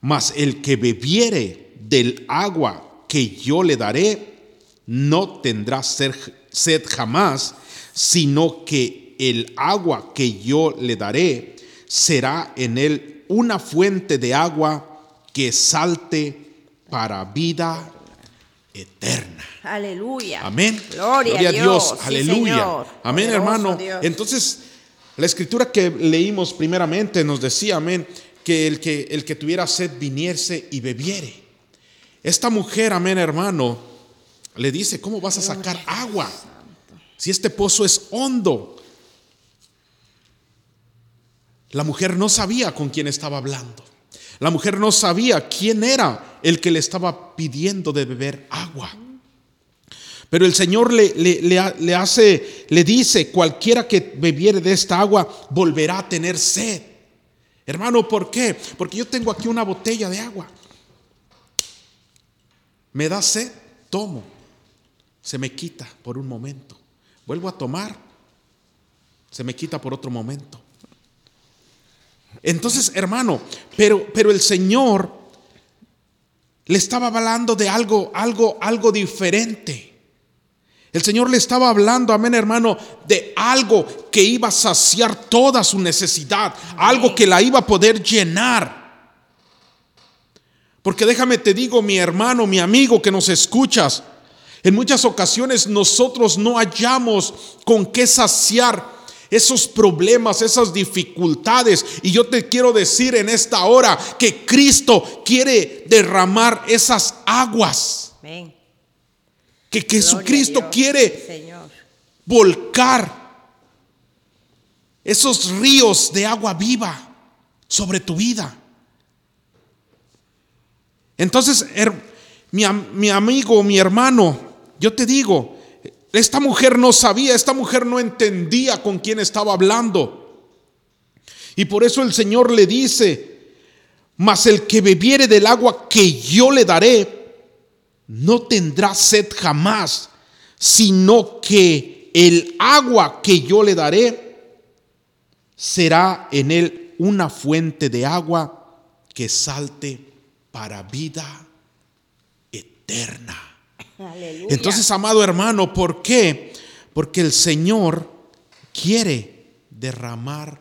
Mas el que bebiere del agua que yo le daré, no tendrá sed jamás, sino que el agua que yo le daré será en él una fuente de agua que salte para vida eterna.
Aleluya.
Amén.
Gloria, a Dios.
Aleluya. amén, hermano. Entonces, la escritura que leímos primeramente nos decía, amén, que el que, el que tuviera sed viniese y bebiere. Esta mujer, amén, hermano, le dice, ¿cómo vas a sacar agua? Si este pozo es hondo. La mujer no sabía con quién estaba hablando. La mujer no sabía quién era el que le estaba pidiendo de beber agua. Pero el Señor le, le, hace, le dice, cualquiera que bebiere de esta agua volverá a tener sed. Hermano, ¿por qué? Porque yo tengo aquí una botella de agua. Me da sed, tomo se me quita por un momento. Vuelvo a tomar, se me quita por otro momento. Entonces, hermano, pero, pero el Señor le estaba hablando de algo, algo, algo diferente. El Señor le estaba hablando, amén hermano, de algo que iba a saciar toda su necesidad, algo que la iba a poder llenar. Porque déjame te digo, mi hermano, mi amigo que nos escuchas, en muchas ocasiones nosotros no hallamos con qué saciar esos problemas, esas dificultades. Y yo te quiero decir en esta hora que Cristo quiere derramar esas aguas. Que Jesucristo quiere volcar esos ríos de agua viva sobre tu vida. Entonces, mi, mi amigo, mi hermano, yo te digo, esta mujer no sabía, esta mujer no entendía con quién estaba hablando. Y por eso el Señor le dice, mas el que bebiere del agua que yo le daré, no tendrá sed jamás, sino que el agua que yo le daré será en él una fuente de agua que salte para vida eterna. Entonces, amado hermano, ¿por qué? Porque el Señor quiere derramar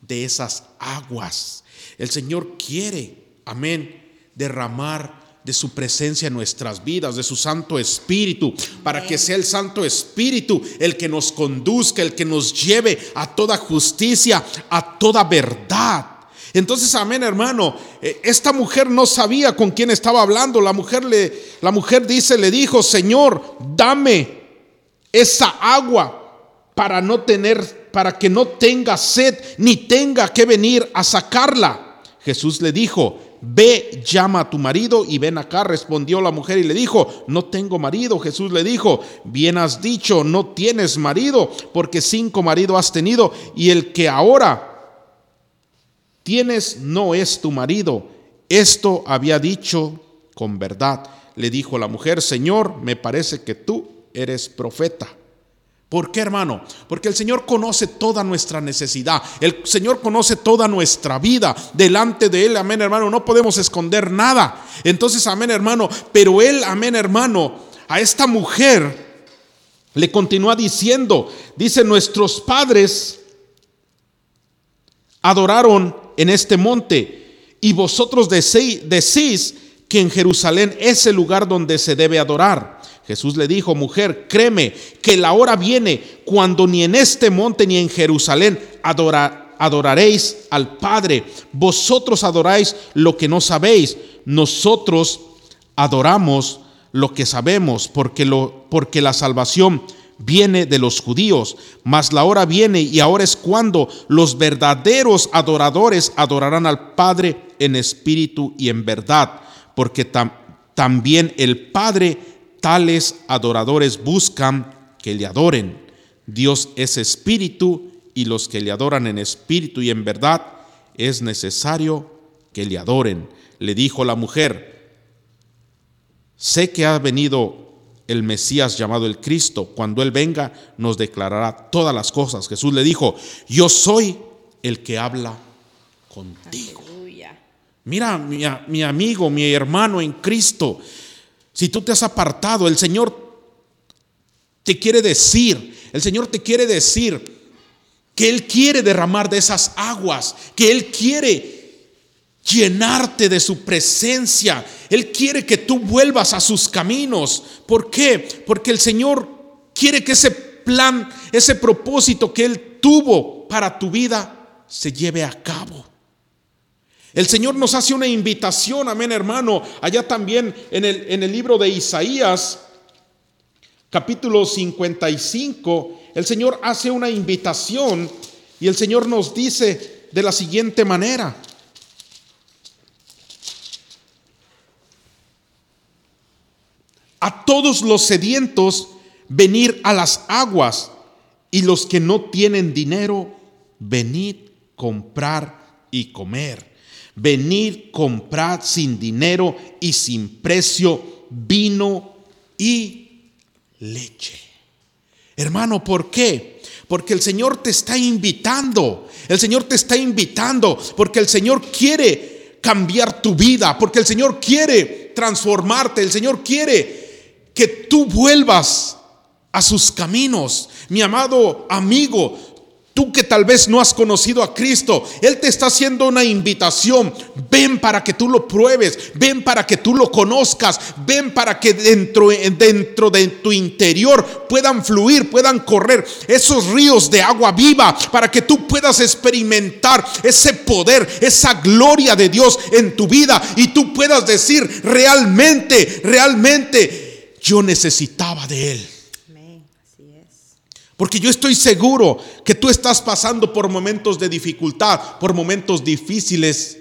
de esas aguas. El Señor quiere, amén, derramar de su presencia en nuestras vidas, de su Santo Espíritu, para que sea el Santo Espíritu el que nos conduzca, el que nos lleve a toda justicia, a toda verdad. Entonces, amén, hermano. Eh, esta mujer no sabía con quién estaba hablando. La mujer le, la mujer dice, le dijo, Señor, dame esa agua para no tener, para que no tenga sed ni tenga que venir a sacarla. Jesús le dijo, ve, llama a tu marido y ven acá. Respondió la mujer y le dijo, no tengo marido. Jesús le dijo, bien has dicho, no tienes marido, porque cinco maridos has tenido y el que ahora tienes no es tu marido. Esto había dicho con verdad. Le dijo la mujer, Señor, me parece que tú eres profeta. ¿Por qué, hermano? Porque el Señor conoce toda nuestra necesidad. El Señor conoce toda nuestra vida. Delante de Él, amén, hermano, no podemos esconder nada. Entonces, amén, hermano. Pero Él, amén, hermano, a esta mujer le continúa diciendo, dice, nuestros padres adoraron en este monte, y vosotros decís que en Jerusalén es el lugar donde se debe adorar. Jesús le dijo, mujer, créeme que la hora viene cuando ni en este monte ni en Jerusalén adoraréis al Padre. Vosotros adoráis lo que no sabéis, nosotros adoramos lo que sabemos, porque, lo, porque la salvación viene de los judíos, mas la hora viene y ahora es cuando los verdaderos adoradores adorarán al Padre en espíritu y en verdad, porque también el Padre tales adoradores buscan que le adoren. Dios es espíritu y los que le adoran en espíritu y en verdad es necesario que le adoren. Le dijo la mujer, sé que ha venido el Mesías llamado el Cristo. Cuando Él venga, nos declarará todas las cosas. Jesús le dijo, yo soy el que habla contigo. Mira, mi, mi, amigo, mi hermano en Cristo, si tú te has apartado, el Señor te quiere decir, el Señor te quiere decir que Él quiere derramar de esas aguas, que Él quiere llenarte de su presencia. Él quiere que tú vuelvas a sus caminos. ¿Por qué? Porque el Señor quiere que ese plan, ese propósito que Él tuvo para tu vida se lleve a cabo. El Señor nos hace una invitación, amén hermano, allá también en el, en el libro de Isaías, capítulo 55, el Señor hace una invitación y el Señor nos dice de la siguiente manera. A todos los sedientos venir a las aguas y los que no tienen dinero, venid comprar y comer. Venid comprar sin dinero y sin precio vino y leche. Hermano, ¿por qué? Porque el Señor te está invitando. El Señor te está invitando porque el Señor quiere cambiar tu vida, porque el Señor quiere transformarte, el Señor quiere que tú vuelvas a sus caminos. Mi amado amigo, Tú que tal vez no has conocido a Cristo, Él te está haciendo una invitación. Ven para que tú lo pruebes, ven para que tú lo conozcas, ven para que dentro, dentro de tu interior puedan fluir, puedan correr esos ríos de agua viva, para que tú puedas experimentar ese poder, esa gloria de Dios en tu vida y tú puedas decir realmente, realmente, yo necesitaba de Él. Porque yo estoy seguro que tú estás pasando por momentos de dificultad, por momentos difíciles.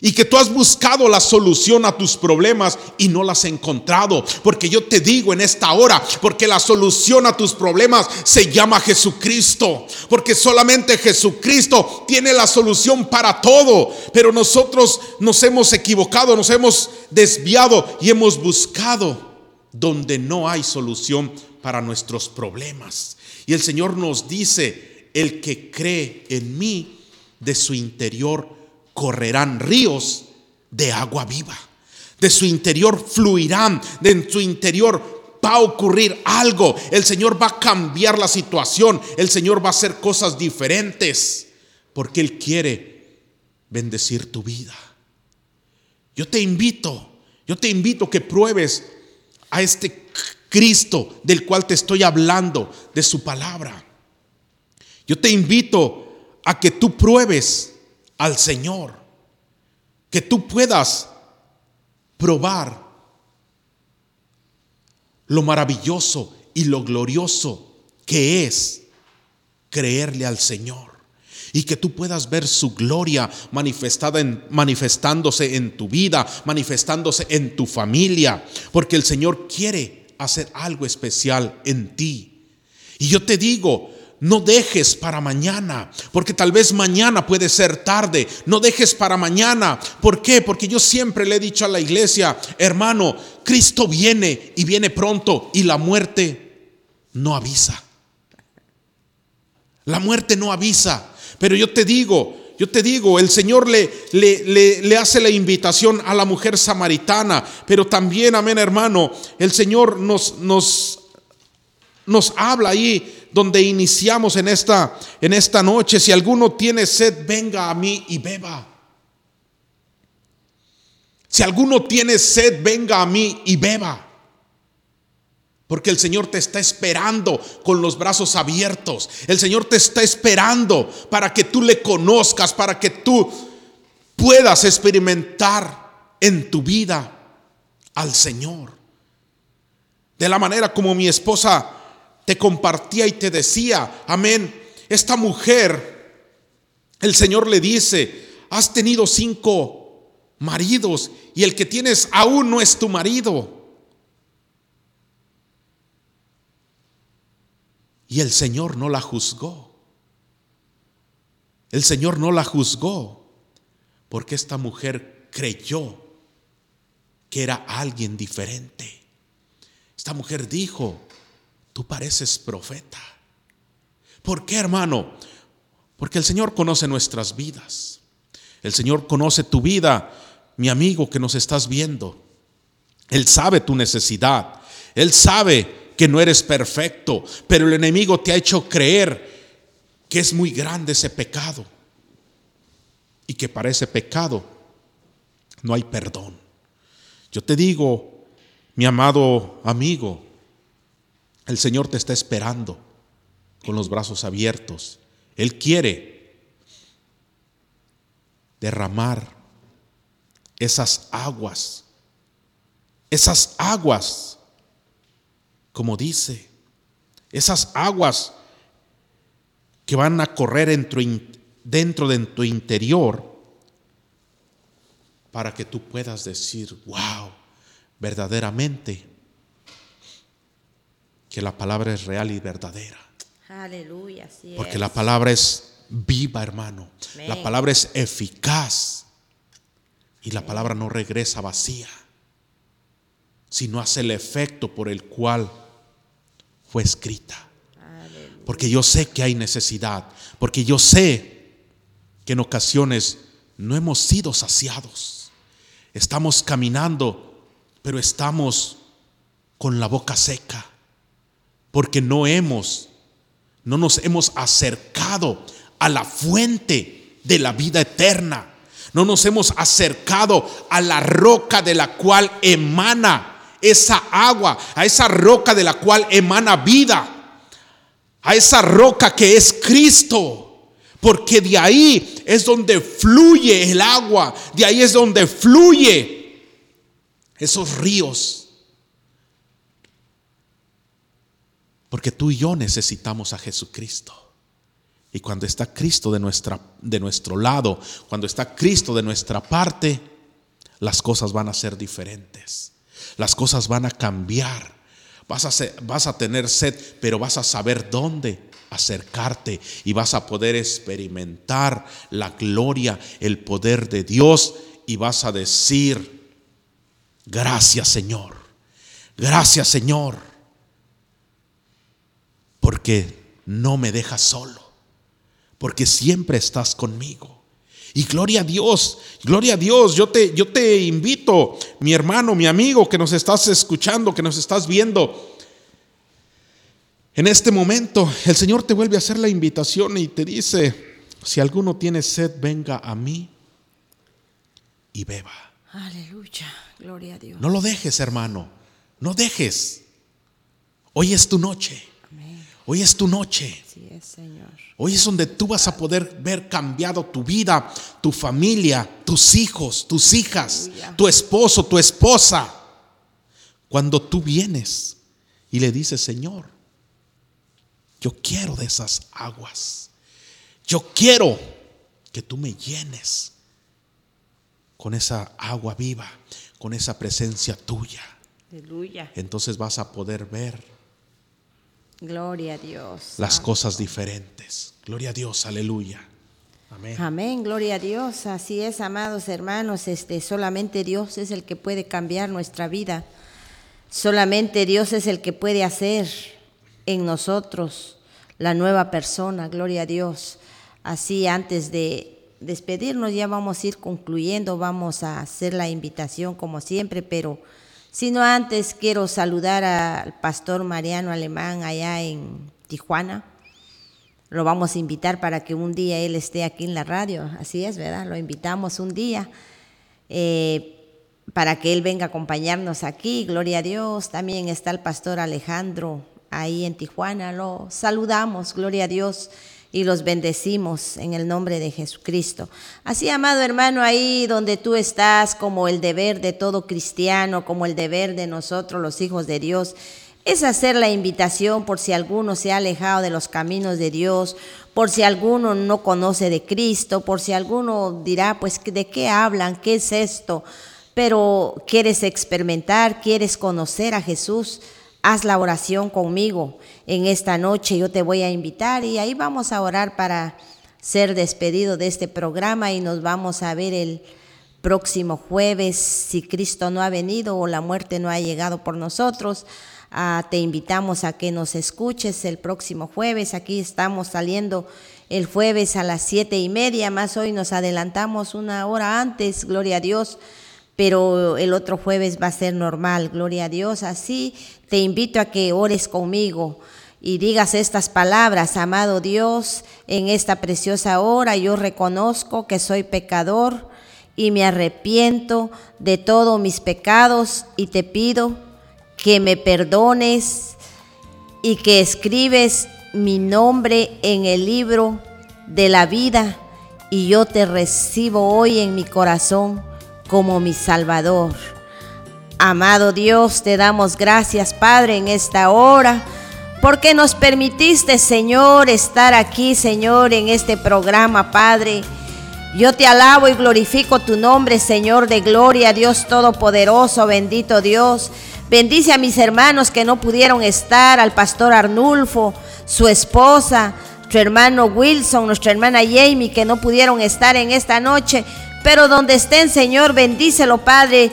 Y que tú has buscado la solución a tus problemas y no las has encontrado. Porque yo te digo en esta hora, porque la solución a tus problemas se llama Jesucristo. Porque solamente Jesucristo tiene la solución para todo. Pero nosotros nos hemos equivocado, nos hemos desviado y hemos buscado donde no hay solución para nuestros problemas. Y el Señor nos dice, el que cree en mí, de su interior correrán ríos de agua viva. De su interior fluirán, de su interior va a ocurrir algo. El Señor va a cambiar la situación. El Señor va a hacer cosas diferentes. Porque Él quiere bendecir tu vida. Yo te invito, yo te invito que pruebes a este Cristo del cual te estoy hablando, de su palabra. Yo te invito a que tú pruebes al Señor, que tú puedas probar lo maravilloso y lo glorioso que es creerle al Señor y que tú puedas ver su gloria manifestada en, manifestándose en tu vida, manifestándose en tu familia, porque el Señor quiere hacer algo especial en ti. Y yo te digo, no dejes para mañana, porque tal vez mañana puede ser tarde. No dejes para mañana. ¿Por qué? Porque yo siempre le he dicho a la iglesia, hermano, Cristo viene y viene pronto y la muerte no avisa. La muerte no avisa. Pero yo te digo, yo te digo, el Señor le, le, le, hace la invitación a la mujer samaritana, pero también, amén hermano, el Señor nos, nos, nos habla ahí donde iniciamos en esta, en esta noche. Si alguno tiene sed, venga a mí y beba. Si alguno tiene sed, venga a mí y beba. Porque el Señor te está esperando con los brazos abiertos. El Señor te está esperando para que tú le conozcas, para que tú puedas experimentar en tu vida al Señor. De la manera como mi esposa te compartía y te decía, amén, esta mujer, el Señor le dice, has tenido cinco maridos y el que tienes aún no es tu marido. Y el Señor no la juzgó. El Señor no la juzgó porque esta mujer creyó que era alguien diferente. Esta mujer dijo, tú pareces profeta. ¿Por qué, hermano? Porque el Señor conoce nuestras vidas. El Señor conoce tu vida, mi amigo que nos estás viendo. Él sabe tu necesidad. Él sabe que no eres perfecto, pero el enemigo te ha hecho creer que es muy grande ese pecado y que para ese pecado no hay perdón. Yo te digo, mi amado amigo, el Señor te está esperando con los brazos abiertos. Él quiere derramar esas aguas, esas aguas como dice, esas aguas que van a correr dentro de tu interior para que tú puedas decir, wow, verdaderamente que la palabra es real y verdadera.
Aleluya,
Porque la palabra es viva, hermano. La palabra es eficaz. Y la palabra no regresa vacía, sino hace el efecto por el cual fue escrita. porque yo sé que hay necesidad, porque yo sé que en ocasiones no hemos sido saciados. Estamos caminando, pero estamos con la boca seca, porque no hemos, no nos hemos acercado a la fuente de la vida eterna. No nos hemos acercado a la roca de la cual emana esa agua, a esa roca de la cual emana vida a esa roca que es Cristo. Porque de ahí es donde fluye el agua, de ahí es donde fluye esos ríos. Porque tú y yo necesitamos a Jesucristo. Y cuando está Cristo de, nuestra, de nuestro lado, cuando está Cristo de nuestra parte, las cosas van a ser diferentes. Las cosas van a cambiar. Vas a, tener sed, pero vas a saber dónde acercarte y vas a poder experimentar la gloria, el poder de Dios y vas a decir, gracias Señor, gracias Señor, porque no me dejas solo, porque siempre estás conmigo. Y gloria a Dios, gloria a Dios. Yo te, yo te invito, mi hermano, mi amigo, que nos estás escuchando, que nos estás viendo. En este momento, el Señor te vuelve a hacer la invitación y te dice, si alguno tiene sed, venga a mí y beba.
Aleluya, gloria a Dios.
No lo dejes, hermano, no dejes. Hoy es tu noche. Hoy es tu noche. Hoy es donde tú vas a poder ver cambiado tu vida, tu familia, tus hijos, tus hijas, tu esposo, tu esposa. Cuando tú vienes y le dices, Señor, yo quiero de esas aguas. Yo quiero que tú me llenes con esa agua viva, con esa presencia tuya.
Aleluya.
Entonces vas a poder ver
Gloria a Dios.
Las cosas diferentes. Gloria a Dios, aleluya.
Amén. Amén, gloria a Dios. Así es, amados hermanos, este solamente Dios es el que puede cambiar nuestra vida. Solamente Dios es el que puede hacer en nosotros la nueva persona, gloria a Dios. Así antes de despedirnos ya vamos a ir concluyendo, vamos a hacer la invitación como siempre, pero Sino antes quiero saludar al pastor Mariano Alemán allá en Tijuana. Lo vamos a invitar para que un día él esté aquí en la radio. Así es, ¿verdad? Lo invitamos un día eh, para que él venga a acompañarnos aquí. Gloria a Dios. También está el pastor Alejandro ahí en Tijuana. Lo saludamos. Gloria a Dios y los bendecimos en el nombre de Jesucristo. Así, amado hermano, ahí donde tú estás, como el deber de todo cristiano, como el deber de nosotros los hijos de Dios, es hacer la invitación por si alguno se ha alejado de los caminos de Dios, por si alguno no conoce de Cristo, por si alguno dirá, pues, ¿de qué hablan? ¿Qué es esto? Pero quieres experimentar, quieres conocer a Jesús haz la oración conmigo en esta noche, yo te voy a invitar y ahí vamos a orar para ser despedido de este programa y nos vamos a ver el próximo jueves si Cristo no ha venido o la muerte no ha llegado por nosotros. Ah, te invitamos a que nos escuches el próximo jueves. Aquí estamos saliendo el jueves a las siete y media, más hoy nos adelantamos una hora antes, gloria a Dios pero el otro jueves va a ser normal, gloria a Dios. Así te invito a que ores conmigo y digas estas palabras, amado Dios, en esta preciosa hora yo reconozco que soy pecador y me arrepiento de todos mis pecados y te pido que me perdones y que escribes mi nombre en el libro de la vida y yo te recibo hoy en mi corazón como mi Salvador. Amado Dios, te damos gracias, Padre, en esta hora, porque nos permitiste, Señor, estar aquí, Señor, en este programa, Padre. Yo te alabo y glorifico tu nombre, Señor de gloria, Dios Todopoderoso, bendito Dios. Bendice a mis hermanos que no pudieron estar, al pastor Arnulfo, su esposa, su hermano Wilson, nuestra hermana Jamie, que no pudieron estar en esta noche. Pero donde estén, Señor, bendícelo, Padre.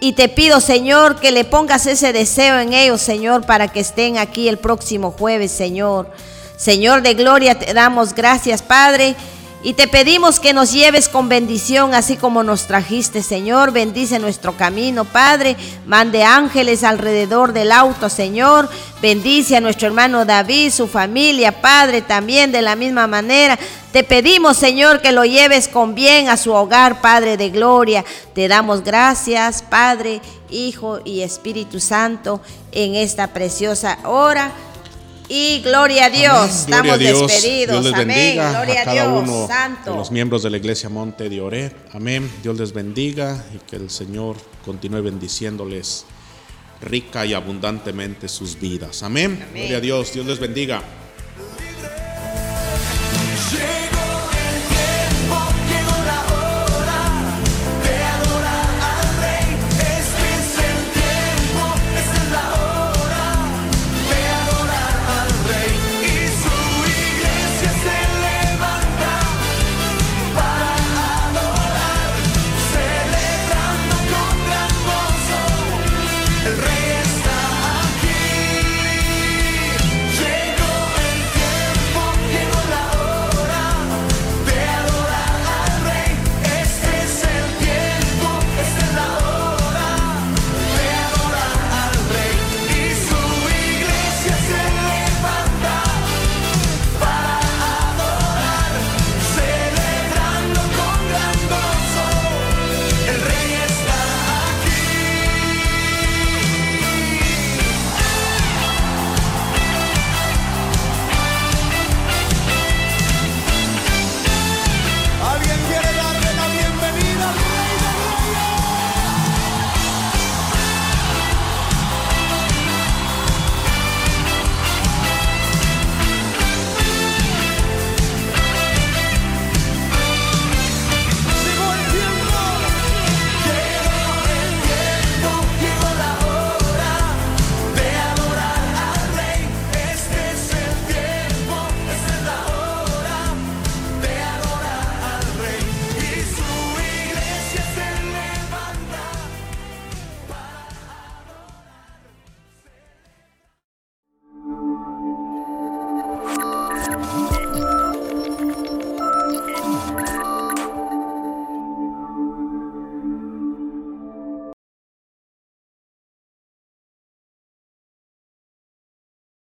Y te pido, Señor, que le pongas ese deseo en ellos, Señor, para que estén aquí el próximo jueves, Señor. Señor de gloria, te damos gracias, Padre. Y te pedimos que nos lleves con bendición, así como nos trajiste, Señor. Bendice nuestro camino, Padre. Mande ángeles alrededor del auto, Señor. Bendice a nuestro hermano David, su familia, Padre, también de la misma manera. Te pedimos, Señor, que lo lleves con bien a su hogar, Padre de gloria. Te damos gracias, Padre, Hijo y Espíritu Santo, en esta preciosa hora y gloria a Dios. Estamos despedidos. Amén. gloria
a,
Dios. Santo.
de los miembros de la iglesia Monte de Oré. Amén. Dios les bendiga y que el Señor continúe bendiciéndoles rica y abundantemente sus vidas. Amén. Amén. Gloria a Dios. Dios les bendiga.